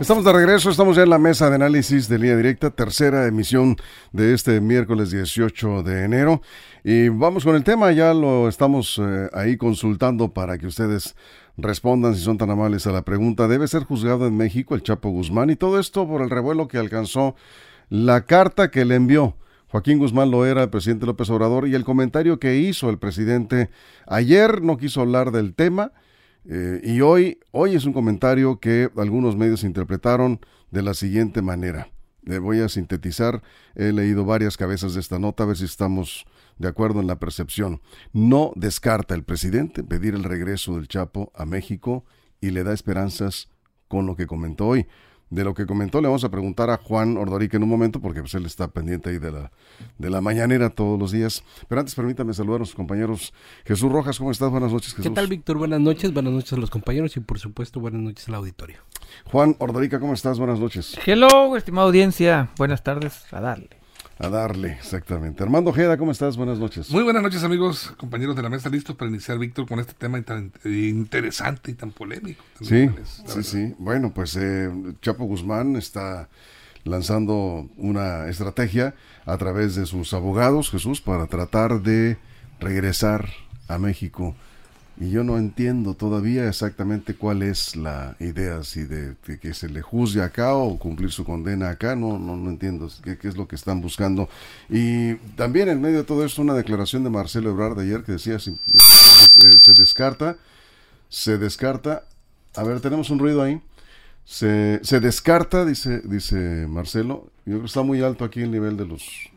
Estamos de regreso, estamos ya en la mesa de análisis de línea directa, tercera emisión de este miércoles 18 de enero. Y vamos con el tema, ya lo estamos eh, ahí consultando para que ustedes respondan si son tan amables a la pregunta. ¿Debe ser juzgado en México el Chapo Guzmán? Y todo esto por el revuelo que alcanzó la carta que le envió Joaquín Guzmán lo era el presidente López Obrador y el comentario que hizo el presidente ayer no quiso hablar del tema eh, y hoy, hoy es un comentario que algunos medios interpretaron de la siguiente manera. Le voy a sintetizar, he leído varias cabezas de esta nota, a ver si estamos de acuerdo en la percepción. No descarta el presidente pedir el regreso del Chapo a México y le da esperanzas con lo que comentó hoy de lo que comentó. Le vamos a preguntar a Juan Ordorica en un momento, porque pues, él está pendiente ahí de la, de la mañanera todos los días. Pero antes permítame saludar a nuestros compañeros. Jesús Rojas, ¿cómo estás? Buenas noches, Jesús. ¿Qué tal, Víctor? Buenas noches, buenas noches a los compañeros y por supuesto buenas noches al auditorio. Juan Ordorica, ¿cómo estás? Buenas noches. Hello, estimada audiencia. Buenas tardes. A darle. A darle, exactamente. Armando Ojeda, ¿cómo estás? Buenas noches. Muy buenas noches, amigos, compañeros de la mesa, listos para iniciar, Víctor, con este tema tan interesante y tan polémico. Sí, sí, sí. Bueno, pues eh, Chapo Guzmán está lanzando una estrategia a través de sus abogados, Jesús, para tratar de regresar a México y yo no entiendo todavía exactamente cuál es la idea, si de, que se le juzgue acá o cumplir su condena acá, no, no, no entiendo qué, qué, es lo que están buscando. Y también en medio de todo esto una declaración de Marcelo Ebrard de ayer que decía, se, descarta, se descarta, a ver, tenemos un ruido ahí, se, se descarta, dice, dice Marcelo, yo creo que está muy alto aquí el nivel de los...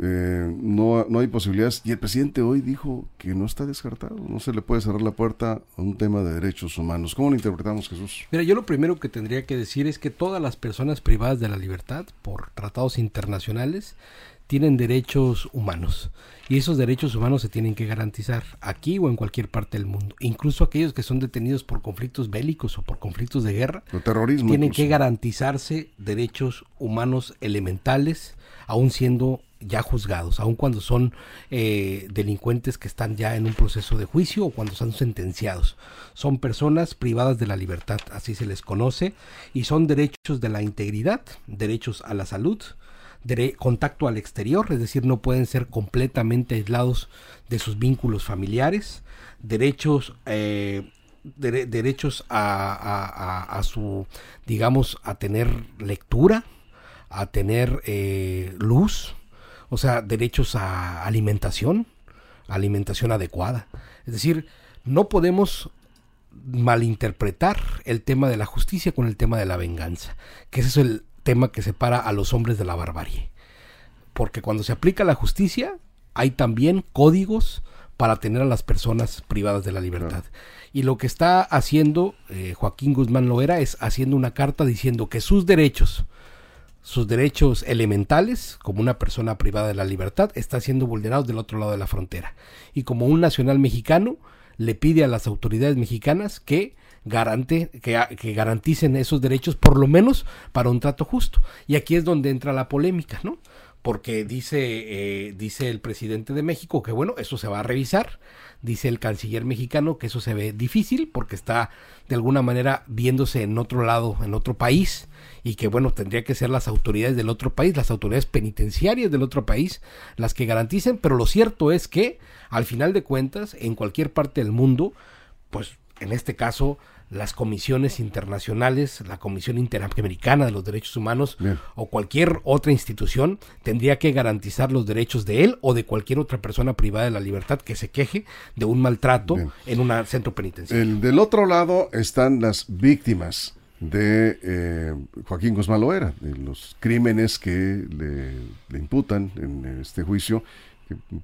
Eh, no, no hay posibilidades. Y el presidente hoy dijo que no está descartado, no se le puede cerrar la puerta a un tema de derechos humanos. ¿Cómo lo interpretamos, Jesús? Mira, yo lo primero que tendría que decir es que todas las personas privadas de la libertad por tratados internacionales tienen derechos humanos y esos derechos humanos se tienen que garantizar aquí o en cualquier parte del mundo. Incluso aquellos que son detenidos por conflictos bélicos o por conflictos de guerra, terrorismo tienen que garantizarse derechos humanos elementales, aun siendo ya juzgados, aun cuando son eh, delincuentes que están ya en un proceso de juicio o cuando están sentenciados. Son personas privadas de la libertad, así se les conoce, y son derechos de la integridad, derechos a la salud, contacto al exterior, es decir, no pueden ser completamente aislados de sus vínculos familiares, derechos, eh, derechos a, su, digamos, a tener lectura, a tener eh, luz, o sea, derechos a alimentación, alimentación adecuada. Es decir, no podemos malinterpretar el tema de la justicia con el tema de la venganza, que ese es el tema que separa a los hombres de la barbarie. Porque cuando se aplica la justicia, hay también códigos para tener a las personas privadas de la libertad. Y lo que está haciendo eh, Joaquín Guzmán Loera es haciendo una carta diciendo que sus derechos, sus derechos elementales, como una persona privada de la libertad, está siendo vulnerados del otro lado de la frontera. Y como un nacional mexicano, le pide a las autoridades mexicanas que, garante, que, que, garanticen esos derechos, por lo menos para un trato justo. Y aquí es donde entra la polémica, ¿no? Porque dice, eh, dice el presidente de México que, bueno, eso se va a revisar. Dice el canciller mexicano que eso se ve difícil porque está de alguna manera viéndose en otro lado, en otro país y que bueno, tendría que ser las autoridades del otro país, las autoridades penitenciarias del otro país, las que garanticen, pero lo cierto es que al final de cuentas, en cualquier parte del mundo, pues en este caso las comisiones internacionales, la Comisión Interamericana de los Derechos Humanos Bien. o cualquier otra institución tendría que garantizar los derechos de él o de cualquier otra persona privada de la libertad que se queje de un maltrato Bien. en un centro penitenciario. El, del otro lado están las víctimas de eh, Joaquín Guzmán Loera, de los crímenes que le, le imputan en este juicio,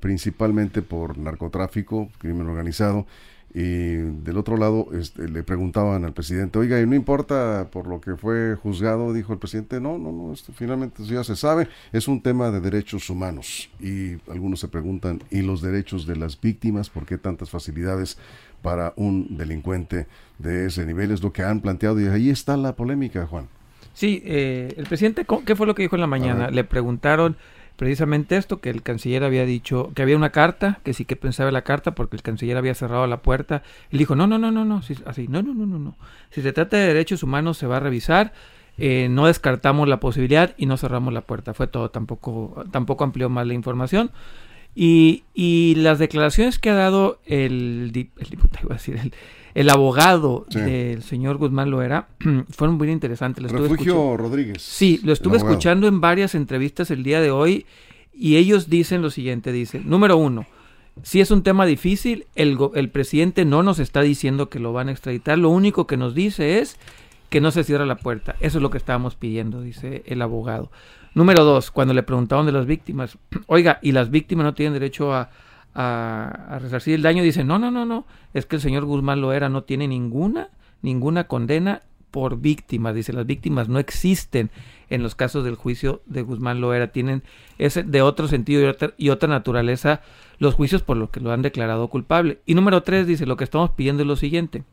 principalmente por narcotráfico, crimen organizado Y del otro lado este, le preguntaban al presidente, oiga, ¿y no importa por lo que fue juzgado? Dijo el presidente, no, no, no, esto finalmente ya se sabe, es un tema de derechos humanos. Y algunos se preguntan, ¿y los derechos de las víctimas? ¿Por qué tantas facilidades para un delincuente de ese nivel? Es lo que han planteado y ahí está la polémica, Juan. Sí, eh, el presidente, ¿qué fue lo que dijo en la mañana? Le preguntaron precisamente esto, que el canciller había dicho que había una carta, que sí que pensaba la carta porque el canciller había cerrado la puerta. Y dijo, no, no, no, no, no, así, no, no, no, no, no. Si se trata de derechos humanos se va a revisar, eh, no descartamos la posibilidad y no cerramos la puerta. Fue todo, tampoco, tampoco amplió más la información. Y, y las declaraciones que ha dado el, el diputado, iba a decir, el, el abogado del señor Guzmán Loera fueron muy interesantes. Refugio Rodríguez. Sí, lo estuve escuchando en varias entrevistas el día de hoy y ellos dicen lo siguiente, dice, número uno, si es un tema difícil, el, el presidente no nos está diciendo que lo van a extraditar, lo único que nos dice es que no se cierra la puerta. Eso es lo que estábamos pidiendo, dice el abogado. Número dos, cuando le preguntaban de las víctimas, oiga, ¿y las víctimas no tienen derecho a, resarcir el daño, dice, no, no, no, no, es que el señor Guzmán Loera no tiene ninguna, ninguna condena por víctimas, dice, las víctimas no existen en los casos del juicio de Guzmán Loera, tienen ese de otro sentido y otra, y otra naturaleza los juicios por los que lo han declarado culpable. Y número tres, dice, lo que estamos pidiendo es lo siguiente,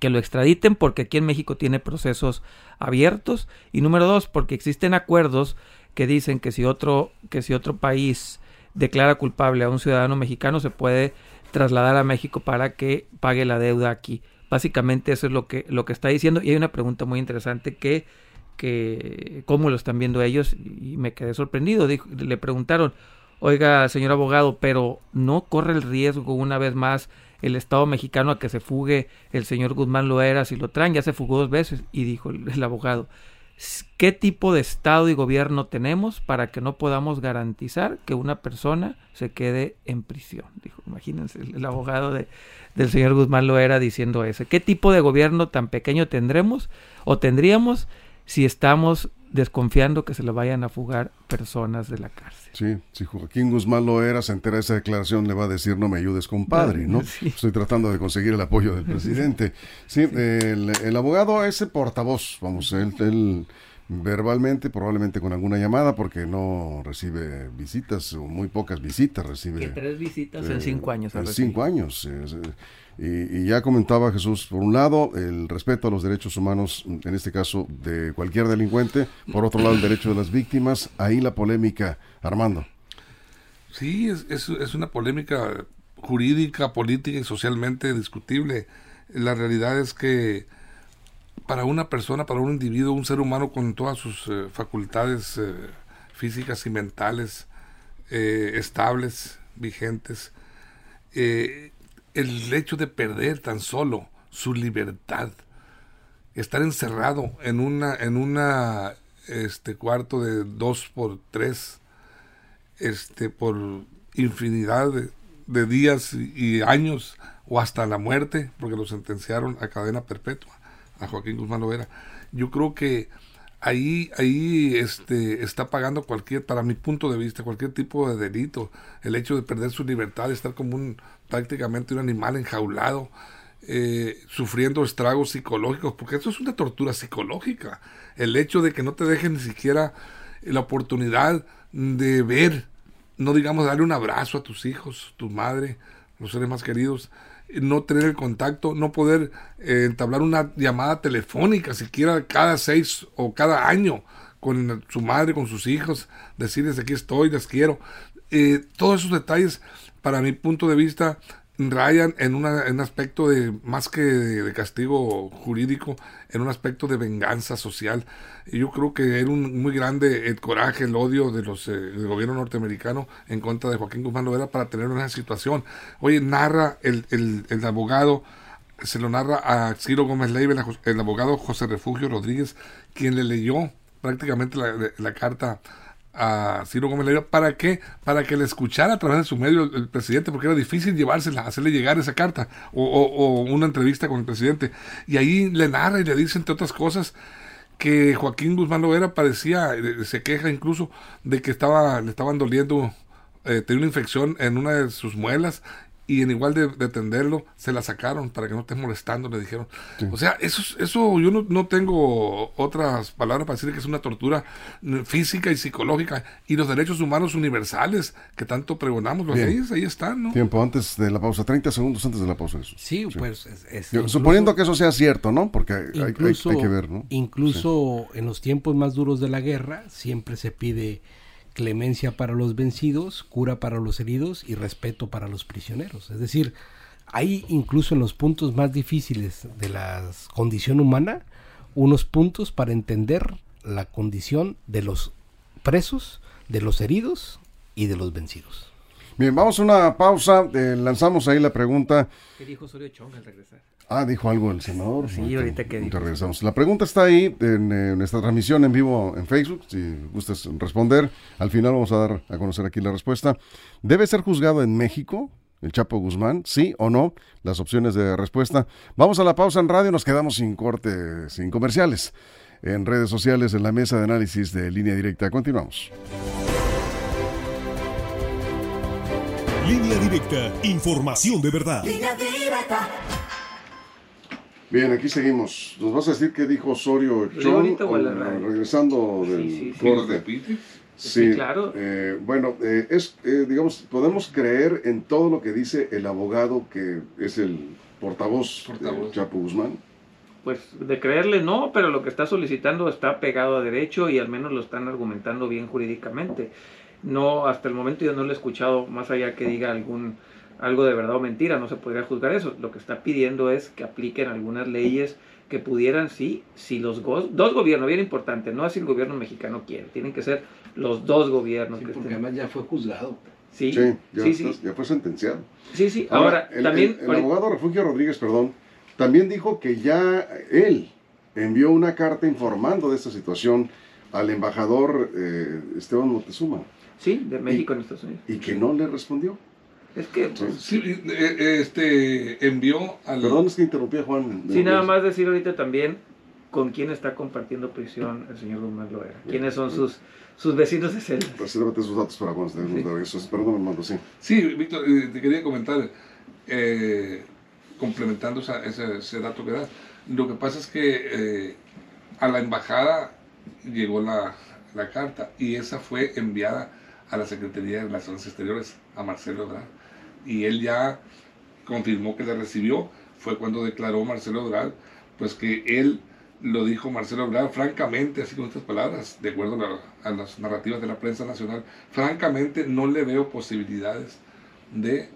que lo extraditen porque aquí en México tiene procesos abiertos y número dos, porque existen acuerdos que dicen que si otro, que si otro país declara culpable a un ciudadano mexicano, se puede trasladar a México para que pague la deuda aquí. Básicamente eso es lo que, lo que está diciendo. Y hay una pregunta muy interesante que, que cómo lo están viendo ellos, y me quedé sorprendido. Le preguntaron, oiga, señor abogado, pero ¿no corre el riesgo una vez más el Estado mexicano a que se fugue el señor Guzmán Loera si lo traen? Ya se fugó dos veces. Y dijo el abogado, qué tipo de Estado y gobierno tenemos para que no podamos garantizar que una persona se quede en prisión. Dijo, imagínense, el, abogado de, del señor Guzmán lo era diciendo eso. ¿Qué tipo de gobierno tan pequeño tendremos o tendríamos si estamos desconfiando que se le vayan a fugar personas de la cárcel. Sí, si Joaquín Guzmán lo era, se entera de esa declaración, le va a decir no me ayudes compadre, ¿no? Estoy tratando de conseguir el apoyo del presidente. Sí, el, abogado ese portavoz, vamos, él, él verbalmente, probablemente con alguna llamada, porque no recibe visitas, o muy pocas visitas recibe. tres visitas en cinco años. En cinco años. Y, ya comentaba Jesús, por un lado, el respeto a los derechos humanos, en este caso de cualquier delincuente, por otro lado, el derecho de las víctimas, ahí la polémica, Armando. Sí, es, es, una polémica jurídica, política y socialmente discutible. La realidad es que para una persona, para un individuo, un ser humano con todas sus eh, facultades eh, físicas y mentales eh, estables, vigentes, el hecho de perder tan solo su libertad, estar encerrado en una, en una este cuarto de dos por tres, este, por infinidad de, días y, años, o hasta la muerte, porque lo sentenciaron a cadena perpetua, a Joaquín Guzmán Lovera. Yo creo que ahí, ahí este, está pagando cualquier, para mi punto de vista, cualquier tipo de delito. El hecho de perder su libertad, estar como un prácticamente un animal enjaulado, eh, sufriendo estragos psicológicos, porque eso es una tortura psicológica. El hecho de que no te dejen ni siquiera la oportunidad de ver, no digamos darle un abrazo a tus hijos, tu madre, los seres más queridos, no tener el contacto, no poder eh, entablar una llamada telefónica siquiera cada seis o cada año con su madre, con sus hijos, decirles aquí estoy, les quiero. Eh, todos esos detalles, para mi punto de vista, rayan en, una, un aspecto de más que de, castigo jurídico, en un aspecto de venganza social. Y yo creo que era un muy grande el coraje, el odio de los, eh, del gobierno norteamericano en contra de Joaquín Guzmán Lovera para tener una situación. Oye, narra el, el, el abogado, se lo narra a Ciro Gómez Leiva, el abogado José Refugio Rodríguez, quien le leyó prácticamente la, la carta a Ciro Gómez Leiva. ¿Para qué? Para que le escuchara a través de su medio el, presidente, porque era difícil llevársela, hacerle llegar esa carta o, una entrevista con el presidente. Y ahí le narra y le dice, entre otras cosas, que Joaquín Guzmán Loera parecía, eh, se queja incluso de que estaba, le estaban doliendo, eh, tenía una infección en una de sus muelas y en igual de, de, atenderlo, se la sacaron para que no esté molestando, le dijeron. O sea, eso, eso yo no, no, tengo otras palabras para decir que es una tortura física y psicológica y los derechos humanos universales que tanto pregonamos, los ahí, ahí están, ¿no? Tiempo antes de la pausa, 30 segundos antes de la pausa. Eso. Sí, pues es, Suponiendo que eso sea cierto, ¿no? Porque hay, hay, hay que ver, ¿no? Incluso en los tiempos más duros de la guerra siempre se pide clemencia para los vencidos, cura para los heridos y respeto para los prisioneros. Es decir, hay incluso en los puntos más difíciles de la condición humana unos puntos para entender la condición de los presos, de los heridos y de los vencidos. Bien, vamos a una pausa. Eh, lanzamos ahí la pregunta. ¿Qué dijo Osorio Chong al regresar? Ah, dijo algo el senador. Sí, ahorita que regresamos. La pregunta está ahí en, nuestra transmisión en vivo en Facebook, si gustas responder. Al final vamos a dar a conocer aquí la respuesta. ¿Debe ser juzgado en México el Chapo Guzmán? ¿Sí o no? Las opciones de respuesta. Vamos a la pausa en radio, nos quedamos sin corte, sin comerciales. En redes sociales, en la mesa de análisis de línea directa. Continuamos. Línea directa, información de verdad. Línea directa. Bien, aquí seguimos. ¿Nos vas a decir qué dijo Osorio Chong regresando del corte? Sí, claro. Eh, bueno, eh, es, eh, digamos, podemos creer en todo lo que dice el abogado que es el portavoz, portavoz. de Chapo Guzmán. Pues de creerle no, pero lo que está solicitando está pegado a derecho y al menos lo están argumentando bien jurídicamente. No, hasta el momento yo no lo he escuchado más allá que diga algún algo de verdad o mentira, no se podría juzgar eso. Lo que está pidiendo es que apliquen algunas leyes que pudieran, sí, si los dos gobiernos, bien importante, no así el gobierno mexicano quiere, tienen que ser los dos gobiernos. porque además ya fue juzgado. Sí, ya, sí, ya fue sentenciado. Sí, sí, ahora, el, también... El, abogado Refugio Rodríguez, perdón, también dijo que ya él envió una carta informando de esta situación al embajador eh, Esteban Montezuma. Sí, de México en Estados Unidos. Y que no le respondió. Es que pues, sí, eh, eh, este envió al Perdón, es que interrumpí a Juan. Sí, nada más decir ahorita también con quién está compartiendo prisión el señor Guzmán Loera. ¿Quiénes son sus sus vecinos de celda? Pues llévate sus datos para cuando sí. eso. Perdón, hermano, sí. Sí, Víctor, eh, te quería comentar, complementando ese, ese, dato que das. Lo que pasa es que a la embajada llegó la, la carta y esa fue enviada a la Secretaría de Relaciones Exteriores, a Marcelo Ebrard y él ya confirmó que la recibió. Fue cuando declaró Marcelo Ebrard, pues que él lo dijo Marcelo Ebrard francamente, así con estas palabras, de acuerdo a, las narrativas de la prensa nacional, francamente no le veo posibilidades de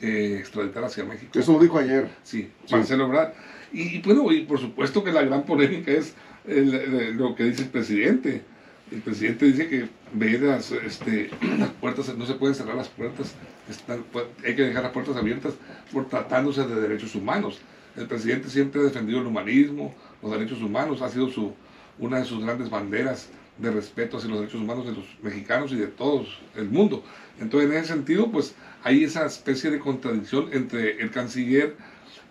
eh, extraditar hacia México. Eso lo dijo ayer. Sí, Marcelo Ebrard. Y, bueno, y por supuesto que la gran polémica es lo que dice el presidente el presidente dice que ve las, este, las puertas, no se pueden cerrar las puertas, están, hay que dejar las puertas abiertas por tratándose de derechos humanos. El presidente siempre ha defendido el humanismo, los derechos humanos, ha sido su, una de sus grandes banderas de respeto hacia los derechos humanos de los mexicanos y de todo el mundo. Entonces, en ese sentido, pues hay esa especie de contradicción entre el canciller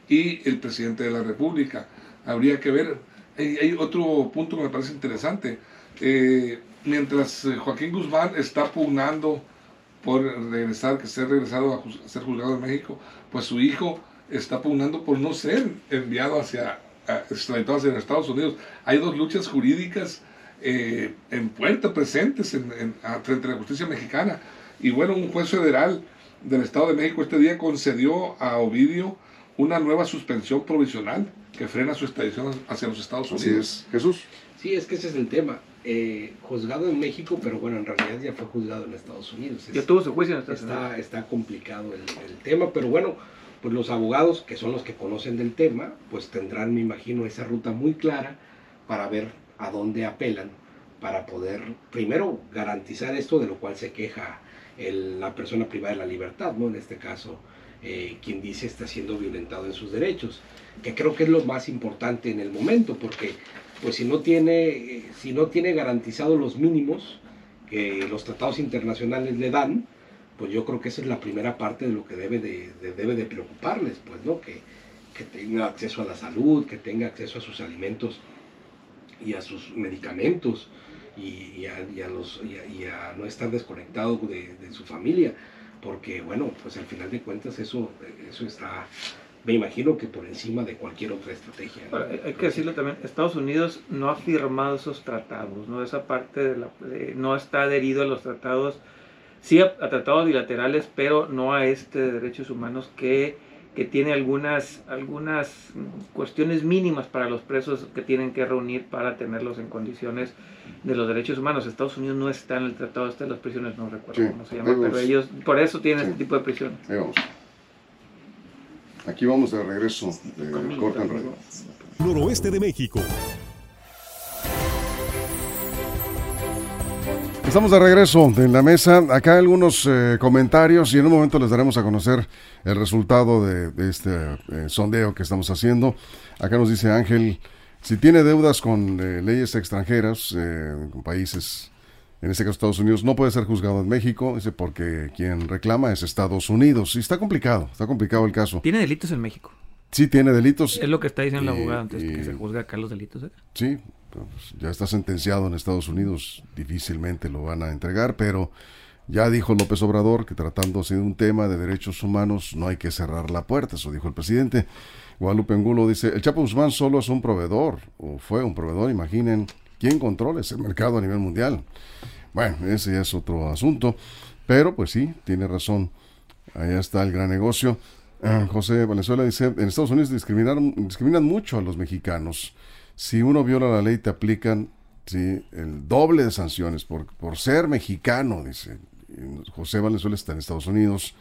y el presidente de la República. Habría que ver, hay otro punto que me parece interesante eh, mientras eh, Joaquín Guzmán está pugnando por regresar, que sea regresado a, ser juzgado en México, pues su hijo está pugnando por no ser enviado hacia, extraditado hacia Estados Unidos. Hay dos luchas jurídicas eh, en puerta presentes en, frente a la justicia mexicana. Y bueno, un juez federal del Estado de México este día concedió a Ovidio una nueva suspensión provisional que frena su extradición hacia los Estados Unidos. Jesús. Sí, es que ese es el tema. Eh, juzgado en México, pero bueno, en realidad ya fue juzgado en Estados Unidos. ya tuvo su juicio en Estados está, Unidos. Está complicado el, tema, pero bueno, pues los abogados, que son los que conocen del tema, pues tendrán, me imagino, esa ruta muy clara para ver a dónde apelan, para poder, primero, garantizar esto de lo cual se queja la persona privada de la libertad, ¿no? En este caso, eh, quien dice está siendo violentado en sus derechos, que creo que es lo más importante en el momento, porque pues si no tiene, si no tiene garantizados los mínimos que los tratados internacionales le dan, pues yo creo que esa es la primera parte de lo que debe de, debe de preocuparles, pues, ¿no? Que, que, tenga acceso a la salud, que tenga acceso a sus alimentos y a sus medicamentos y, a, no estar desconectado de, de, su familia. porque bueno, pues al final de cuentas eso, eso está, me imagino que por encima de cualquier otra estrategia. hay que decirlo también, Estados Unidos no ha firmado esos tratados, ¿no? Esa parte de la, no está adherido a los tratados, sí a, tratados bilaterales, pero no a este de derechos humanos que, que tiene algunas, algunas cuestiones mínimas para los presos que tienen que reunir para tenerlos en condiciones de los derechos humanos. Estados Unidos no está en el tratado este de las prisiones, no recuerdo cómo se llama, pero ellos por eso tienen este tipo de prisiones. Aquí vamos de regreso de Corte Noroeste de México. Estamos de regreso en la mesa. Acá algunos eh, comentarios y en un momento les daremos a conocer el resultado de, este eh, sondeo que estamos haciendo. Acá nos dice Ángel si tiene deudas con eh, leyes extranjeras, con países, en este caso Estados Unidos, no puede ser juzgado en México, dice, porque quien reclama es Estados Unidos. Y está complicado, está complicado el caso. ¿Tiene delitos en México? Sí, tiene delitos. Es lo que está diciendo el abogado antes, que se juzga acá los delitos. ¿eh? Sí, pues, ya está sentenciado en Estados Unidos, difícilmente lo van a entregar, pero ya dijo López Obrador que tratándose de un tema de derechos humanos no hay que cerrar la puerta, eso dijo el presidente. Guadalupe Angulo dice, el Chapo Guzmán solo es un proveedor, o fue un proveedor, imaginen, ¿quién controla ese mercado a nivel mundial? Bueno, ese ya es otro asunto, pero pues sí, tiene razón, allá está el gran negocio. Ah, José Valenzuela dice, en Estados Unidos discriminan, discriminan mucho a los mexicanos. Si uno viola la ley, te aplican sí, el doble de sanciones por, por ser mexicano, dice. José Valenzuela está en Estados Unidos.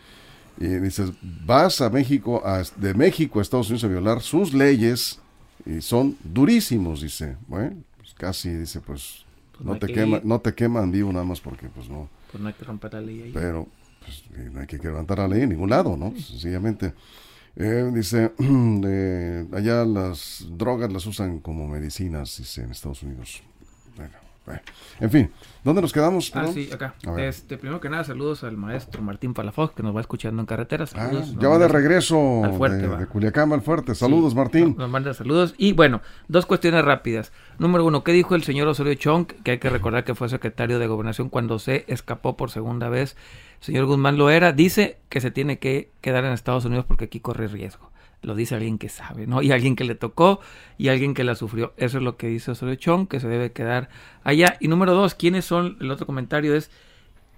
Y dices, vas a México, de México a Estados Unidos a violar sus leyes y son durísimos, dice. Bueno, casi dice, pues, pues no, te quema, no te queman vivo nada más porque pues no. Pues no hay que romper la ley ahí. Pero pues, no hay que levantar la ley en ningún lado, ¿no? Sencillamente. Eh, dice, eh, allá las drogas las usan como medicinas, dice, en Estados Unidos. Bueno, en fin, ¿dónde nos quedamos? Ah, sí, acá. Este, primero que nada, saludos al maestro Martín Palafox, que nos va escuchando en carreteras. Ah, ya va de regreso al fuerte, de, Culiacán al fuerte. Saludos, Martín. Nos manda saludos. Y bueno, dos cuestiones rápidas. Número uno, ¿qué dijo el señor Osorio Chong? Que hay que recordar que fue secretario de Gobernación cuando se escapó por segunda vez. El señor Guzmán lo era. Dice que se tiene que quedar en Estados Unidos porque aquí corre riesgo lo dice alguien que sabe, ¿no? Y alguien que le tocó y alguien que la sufrió. Eso es lo que dice Osorio Chong, que se debe quedar allá. Y número dos, ¿quiénes son? El otro comentario es,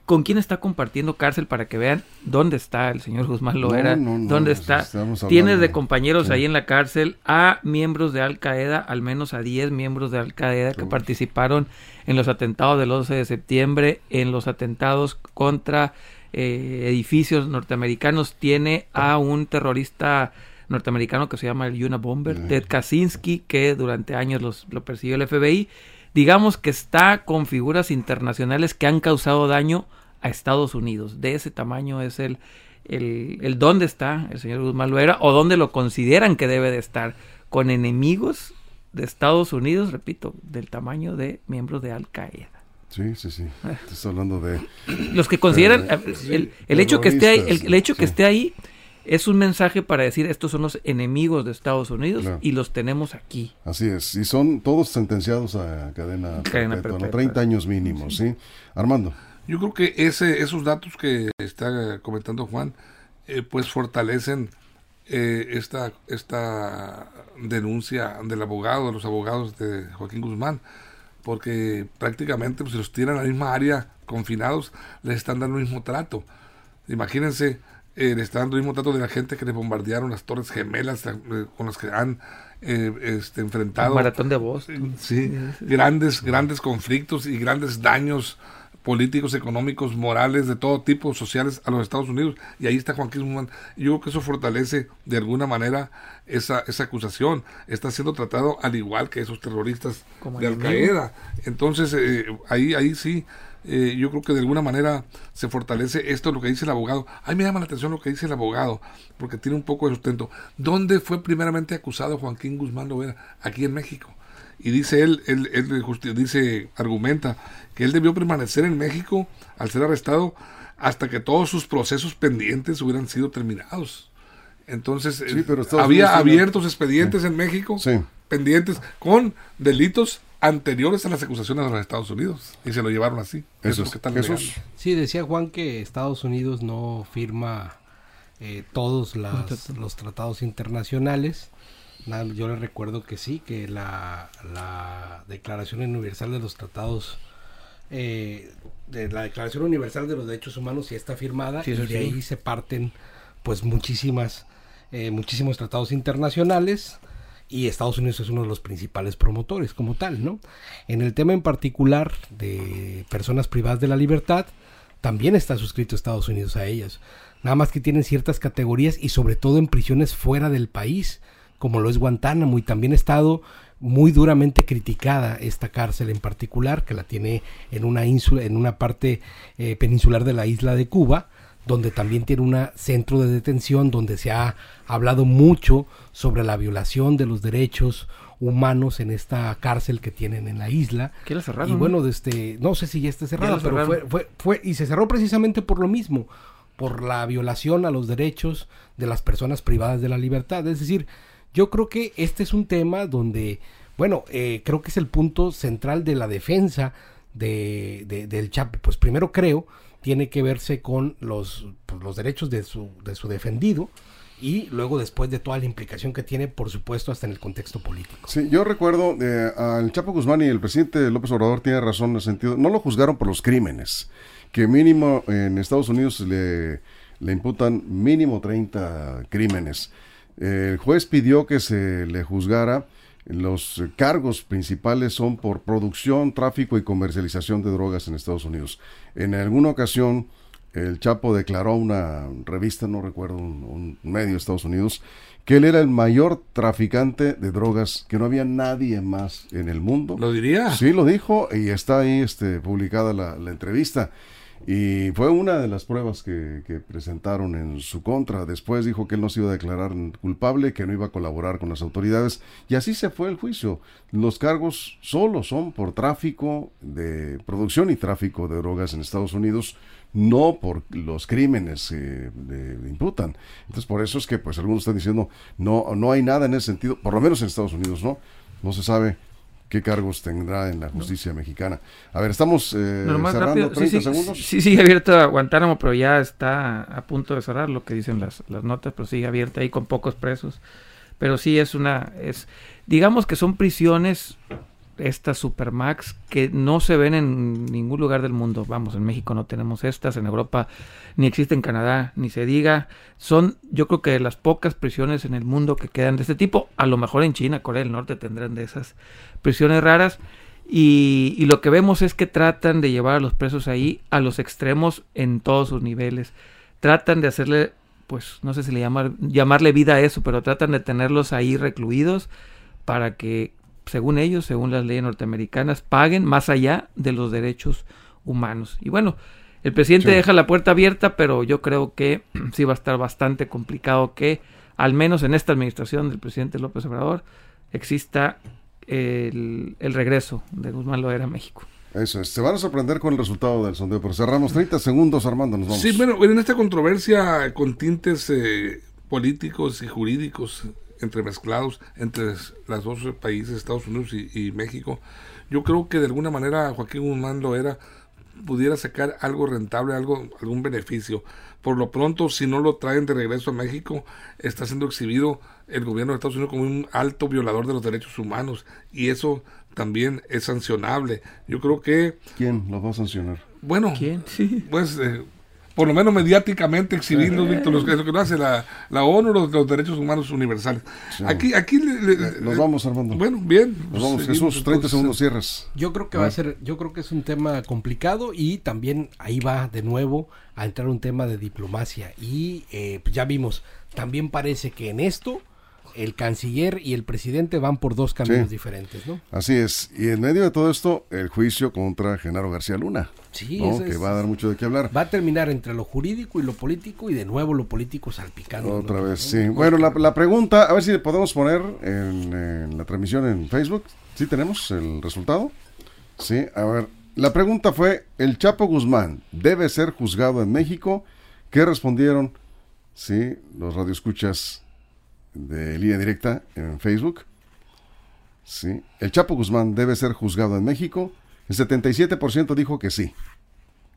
¿con quién está compartiendo cárcel para que vean dónde está el señor Guzmán Loera? ¿Dónde está? Tienes de compañeros ahí en la cárcel a miembros de Al Qaeda, al menos a 10 miembros de Al Qaeda que participaron en los atentados del 11 de septiembre, en los atentados contra eh, edificios norteamericanos. Tiene a un terrorista norteamericano que se llama el Yuna Bomber, Ted Kaczynski, que durante años los, lo persiguió el FBI. Digamos que está con figuras internacionales que han causado daño a Estados Unidos. De ese tamaño es el, el, el dónde está el señor Guzmán Loera o dónde lo consideran que debe de estar con enemigos de Estados Unidos, repito, del tamaño de miembros de Al Qaeda. Sí, sí, sí. Estás hablando de los que consideran el, el, hecho que esté ahí, el, hecho que esté ahí es un mensaje para decir estos son los enemigos de Estados Unidos y los tenemos aquí. Así es, y son todos sentenciados a cadena, cadena perpetua, 30 años mínimos, sí. Armando. Yo creo que ese, esos datos que está comentando Juan, eh, pues fortalecen eh, esta, esta denuncia del abogado, de los abogados de Joaquín Guzmán, porque prácticamente pues, si los tiran a la misma área confinados, les están dando el mismo trato. Imagínense eh, le está dando el mismo trato de la gente que le bombardearon las torres gemelas eh, con las que han eh, este, enfrentado. maratón de voz. Sí, grandes, grandes conflictos y grandes daños políticos, económicos, morales, de todo tipo, sociales a los Estados Unidos. Y ahí está Joaquín Guzmán. Yo creo que eso fortalece de alguna manera esa, esa acusación. Está siendo tratado al igual que esos terroristas de Al Qaeda. Entonces, ahí, ahí sí eh, yo creo que de alguna manera se fortalece esto, lo que dice el abogado. A mí me llama la atención lo que dice el abogado, porque tiene un poco de sustento. ¿Dónde fue primeramente acusado Joaquín Guzmán Lovera? Aquí en México. Y dice él, él, él dice, argumenta que él debió permanecer en México al ser arrestado hasta que todos sus procesos pendientes hubieran sido terminados. Entonces, había abiertos expedientes en México pendientes con delitos anteriores a las acusaciones de los Estados Unidos y se lo llevaron así. Eso es. que están Jesús. Sí, decía Juan que Estados Unidos no firma eh, todos las- los tratados internacionales. Nada, yo le recuerdo que sí, que la, la Declaración Universal de los Tratados, eh, de la Declaración Universal de los Derechos Humanos sí está firmada Sí, y de sí. ahí se parten pues muchísimas, eh, muchísimos tratados internacionales y Estados Unidos es uno de los principales promotores como tal, ¿no? En el tema en particular de personas privadas de la libertad, también está suscrito Estados Unidos a ellas. Nada más que tienen ciertas categorías y sobre todo en prisiones fuera del país, como lo es Guantánamo, y también ha estado muy duramente criticada esta cárcel en particular, que la tiene en una ínsula, en una parte eh, peninsular de la isla de Cuba, donde también tiene un centro de detención donde se ha hablado mucho sobre la violación de los derechos humanos en esta cárcel que tienen en la isla. Que la cerraron, Y ¿no? bueno, desde, no sé si ya está cerrada, pero fue, fue, fue, y se cerró precisamente por lo mismo, por la violación a los derechos de las personas privadas de la libertad. Es decir, yo creo que este es un tema donde, bueno, eh, creo que es el punto central de la defensa de, de- del Chapo. Pues primero creo tiene que verse con los, pues, los derechos de su, de su defendido y luego después de toda la implicación que tiene, por supuesto, hasta en el contexto político. Sí, yo recuerdo eh, al Chapo Guzmán y el presidente López Obrador tiene razón en el sentido, no lo juzgaron por los crímenes, que mínimo en Estados Unidos le, le imputan mínimo 30 crímenes. El juez pidió que se le juzgara, los eh, cargos principales son por producción, tráfico y comercialización de drogas en Estados Unidos. En alguna ocasión el Chapo declaró a una revista, no recuerdo, un, un medio de Estados Unidos, que él era el mayor traficante de drogas, que no había nadie más en el mundo. ¿Lo diría? Sí, lo dijo y está ahí este, publicada la, la entrevista. Y fue una de las pruebas que, que presentaron en su contra. Después dijo que él no se iba a declarar culpable, que no iba a colaborar con las autoridades. Y así se fue el juicio. Los cargos solo son por tráfico de producción y tráfico de drogas en Estados Unidos, no por los crímenes que le imputan. Entonces por eso es que pues algunos están diciendo no, no hay nada en ese sentido, por lo menos en Estados Unidos, ¿no? No se sabe qué cargos tendrá en la justicia mexicana. A ver, estamos eh, cerrando rápido. Sí, 30 sí, segundos. sí, sigue abierto a Guantánamo, pero ya está a punto de cerrar lo que dicen las, las notas, pero sigue abierta ahí con pocos presos. Pero sí es una, es, digamos que son prisiones, estas Supermax, que no se ven en ningún lugar del mundo. Vamos, en México no tenemos estas, en Europa ni existe en Canadá, ni se diga. Son, yo creo que las pocas prisiones en el mundo que quedan de este tipo. A lo mejor en China, Corea del Norte tendrán de esas prisiones raras. Y, lo que vemos es que tratan de llevar a los presos ahí a los extremos en todos sus niveles. Tratan de hacerle, pues no sé si le llama, llamarle vida a eso, pero tratan de tenerlos ahí recluidos para que, según ellos, según las leyes norteamericanas, paguen más allá de los derechos humanos. Y bueno, el presidente Sí. deja la puerta abierta, pero yo creo que sí va a estar bastante complicado que, al menos en esta administración del presidente López Obrador, exista el, el regreso de Guzmán Loera a México. Eso es. Se van a sorprender con el resultado del sondeo, pero cerramos 30 segundos, Armando, nos vamos. Sí, bueno, en esta controversia con tintes eh, políticos y jurídicos entremezclados entre los dos países, Estados Unidos y, y México, yo creo que de alguna manera Joaquín Guzmán Loera pudiera sacar algo rentable, algo, algún beneficio. Por lo pronto, si no lo traen de regreso a México, está siendo exhibido el gobierno de Estados Unidos como un alto violador de los derechos humanos y eso también es sancionable. Yo creo que, ¿Quién los va a sancionar? bueno, ¿Quién? Sí. pues eh, por lo menos mediáticamente exhibirlos, Víctor, lo que, lo que no hace la, la ONU, los, los derechos humanos universales. Sí. Aquí, aquí le- le- Nos vamos, Armando. Bueno, bien. Nos vamos, seguimos Jesús, 30 entonces. segundos, cierras. Yo creo que A va a ser, yo creo que es un tema complicado y también ahí va de nuevo a entrar un tema de diplomacia y eh, pues ya vimos, también parece que en esto el canciller y el presidente van por dos caminos Sí. diferentes, ¿no? Así es. Y en medio de todo esto, el juicio contra Genaro García Luna, Sí, ¿no? que es- va a dar mucho de qué hablar. va a terminar entre lo jurídico y lo político y de nuevo lo político salpicando. Otra ¿no? vez, sí. Bueno, la, la pregunta, a ver si le podemos poner en, en la transmisión en Facebook. ¿Sí tenemos el resultado? Sí, a ver. La pregunta fue, ¿el Chapo Guzmán debe ser juzgado en México? ¿Qué respondieron? Sí, los radioescuchas de línea directa en Facebook. ¿sí? ¿El Chapo Guzmán debe ser juzgado en México? El 77% dijo que sí,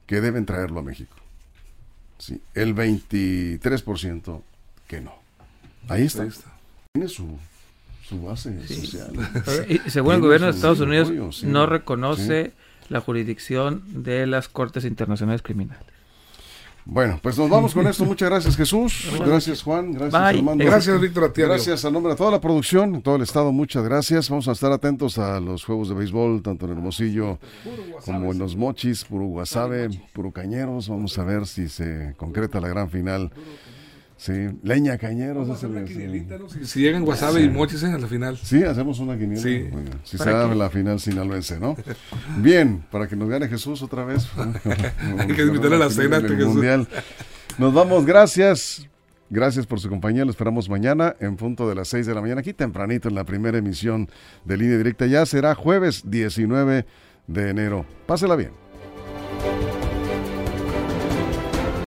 que deben traerlo a México. Sí. El 23% que no. Ahí está. Ahí está. Tiene su, su base social. Y según el gobierno de Estados Unidos, apoyo, sí. no reconoce la jurisdicción de las Cortes Internacionales Criminales. Bueno, pues nos vamos con esto. Muchas gracias, Jesús. Gracias, Juan. Gracias, Bye. Armando. Gracias, Víctor Atienzo. Gracias a nombre de toda la producción, todo el estado, muchas gracias. Vamos a estar atentos a los juegos de béisbol, tanto en Hermosillo como en los Mochis, puro Guasave, puro Cañeros. Vamos a ver si se concreta la gran final. Sí, Leña Cañeros es el- Si, si llegan Guasave y Mochis en la final. Sí, hacemos una quiniela. Sí. Bueno, si ¿Para será qué? la final sinaloense, ¿no? Bien, para que nos gane Jesús otra vez. Hay que invitarle a la cena, este Jesús. Mundial. Nos vamos, gracias. Gracias por su compañía. Lo esperamos mañana en punto de las 6 de la mañana, aquí tempranito en la primera emisión de Línea Directa. Ya será jueves 19 de enero. Pásela bien.